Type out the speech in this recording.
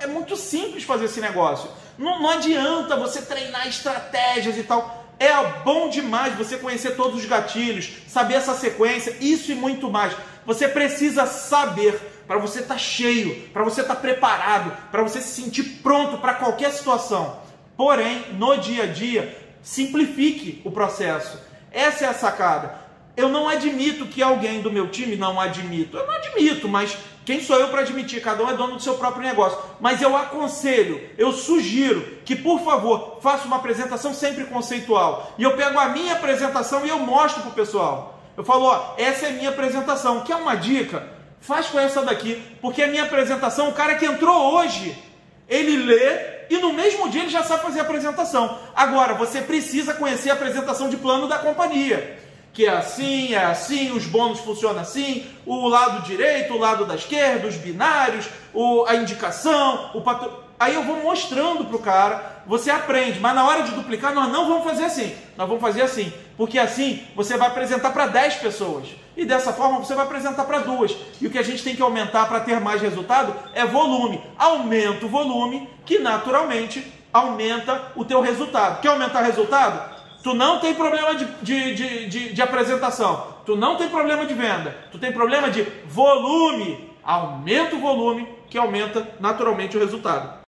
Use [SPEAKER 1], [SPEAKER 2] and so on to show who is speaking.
[SPEAKER 1] é muito simples fazer esse negócio. Não, não adianta você treinar estratégias e tal. É bom demais você conhecer todos os gatilhos, saber essa sequência, isso e muito mais. Você precisa saber para você estar tá cheio, para você estar tá preparado, para você se sentir pronto para qualquer situação. Porém, no dia a dia, simplifique o processo. Essa é a sacada. Eu não admito que alguém do meu time não admito. Eu não admito, mas quem sou eu para admitir? Cada um é dono do seu próprio negócio. Mas eu aconselho, eu sugiro que, por favor, faça uma apresentação sempre conceitual. E eu pego a minha apresentação e eu mostro para o pessoal. Eu falo, ó, essa é a minha apresentação. Quer uma dica? Faz com essa daqui, porque a minha apresentação, o cara que entrou hoje, ele lê e no mesmo dia ele já sabe fazer a apresentação. Agora, você precisa conhecer a apresentação de plano da companhia que é assim, é assim, os bônus funcionam assim, o lado direito, o lado da esquerda, os binários, o, a indicação, o patro... Aí eu vou mostrando para o cara, você aprende, mas na hora de duplicar nós não vamos fazer assim, nós vamos fazer assim, porque assim você vai apresentar para 10 pessoas e dessa forma você vai apresentar para duas. E o que a gente tem que aumentar para ter mais resultado é volume. Aumenta o volume que naturalmente aumenta o teu resultado. Quer aumentar resultado? Tu não tem problema de, de, de, de, de apresentação. Tu não tem problema de venda. Tu tem problema de volume. Aumenta o volume que aumenta naturalmente o resultado.